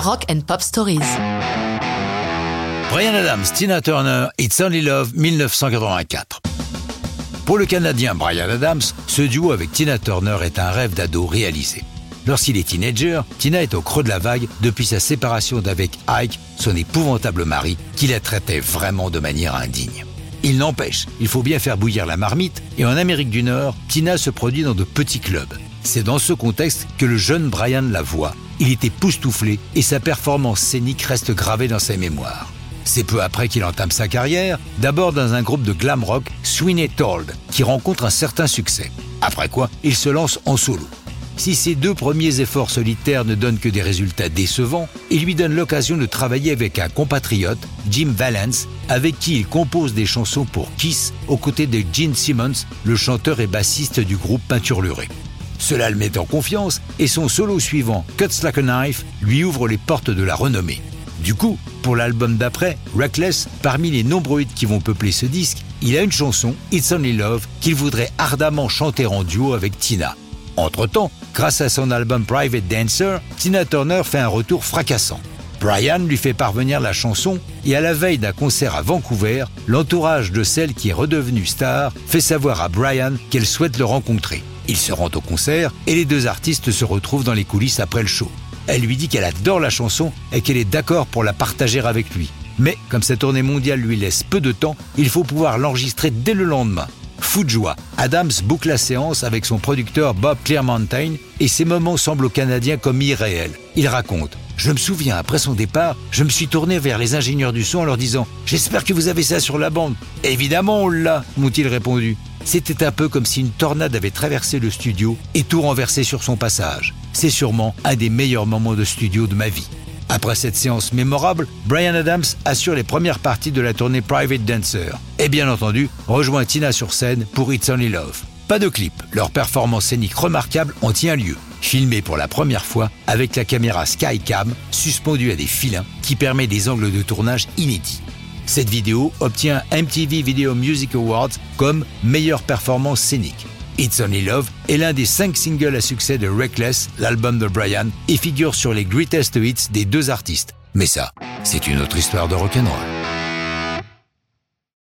Rock and Pop Stories. Brian Adams, Tina Turner, It's Only Love, 1984. Pour le Canadien Brian Adams, ce duo avec Tina Turner est un rêve d'ado réalisé. Lorsqu'il est teenager, Tina est au creux de la vague depuis sa séparation d'avec Ike, son épouvantable mari, qui la traitait vraiment de manière indigne. Il n'empêche, il faut bien faire bouillir la marmite, et en Amérique du Nord, Tina se produit dans de petits clubs. C'est dans ce contexte que le jeune Brian la voit. Il est époustouflé et sa performance scénique reste gravée dans ses mémoires. C'est peu après qu'il entame sa carrière, d'abord dans un groupe de glam rock, Sweeney Told, qui rencontre un certain succès. Après quoi, il se lance en solo. Si ses deux premiers efforts solitaires ne donnent que des résultats décevants, il lui donne l'occasion de travailler avec un compatriote, Jim Valance, avec qui il compose des chansons pour Kiss aux côtés de Gene Simmons, le chanteur et bassiste du groupe Peinturluré. Cela le met en confiance et son solo suivant, Cuts Like a Knife, lui ouvre les portes de la renommée. Du coup, pour l'album d'après, Reckless, parmi les nombreux hits qui vont peupler ce disque, il a une chanson, It's Only Love, qu'il voudrait ardemment chanter en duo avec Tina. Entre-temps, grâce à son album Private Dancer, Tina Turner fait un retour fracassant. Brian lui fait parvenir la chanson et à la veille d'un concert à Vancouver, l'entourage de celle qui est redevenue star fait savoir à Brian qu'elle souhaite le rencontrer. Il se rend au concert et les deux artistes se retrouvent dans les coulisses après le show. Elle lui dit qu'elle adore la chanson et qu'elle est d'accord pour la partager avec lui. Mais comme sa tournée mondiale lui laisse peu de temps, il faut pouvoir l'enregistrer dès le lendemain. Fou de joie, Adams boucle la séance avec son producteur Bob Clearmountain et ses moments semblent aux Canadiens comme irréels. Il raconte je me souviens, après son départ, je me suis tourné vers les ingénieurs du son en leur disant J'espère que vous avez ça sur la bande. Évidemment, on l'a, m'ont-ils répondu. C'était un peu comme si une tornade avait traversé le studio et tout renversé sur son passage. C'est sûrement un des meilleurs moments de studio de ma vie. Après cette séance mémorable, Brian Adams assure les premières parties de la tournée Private Dancer. Et bien entendu, rejoint Tina sur scène pour It's Only Love. Pas de clip, leur performance scénique remarquable en tient lieu. Filmé pour la première fois avec la caméra Skycam suspendue à des filins qui permet des angles de tournage inédits. Cette vidéo obtient MTV Video Music Awards comme meilleure performance scénique. It's Only Love est l'un des cinq singles à succès de Reckless, l'album de Brian, et figure sur les greatest hits des deux artistes. Mais ça, c'est une autre histoire de rock'n'roll.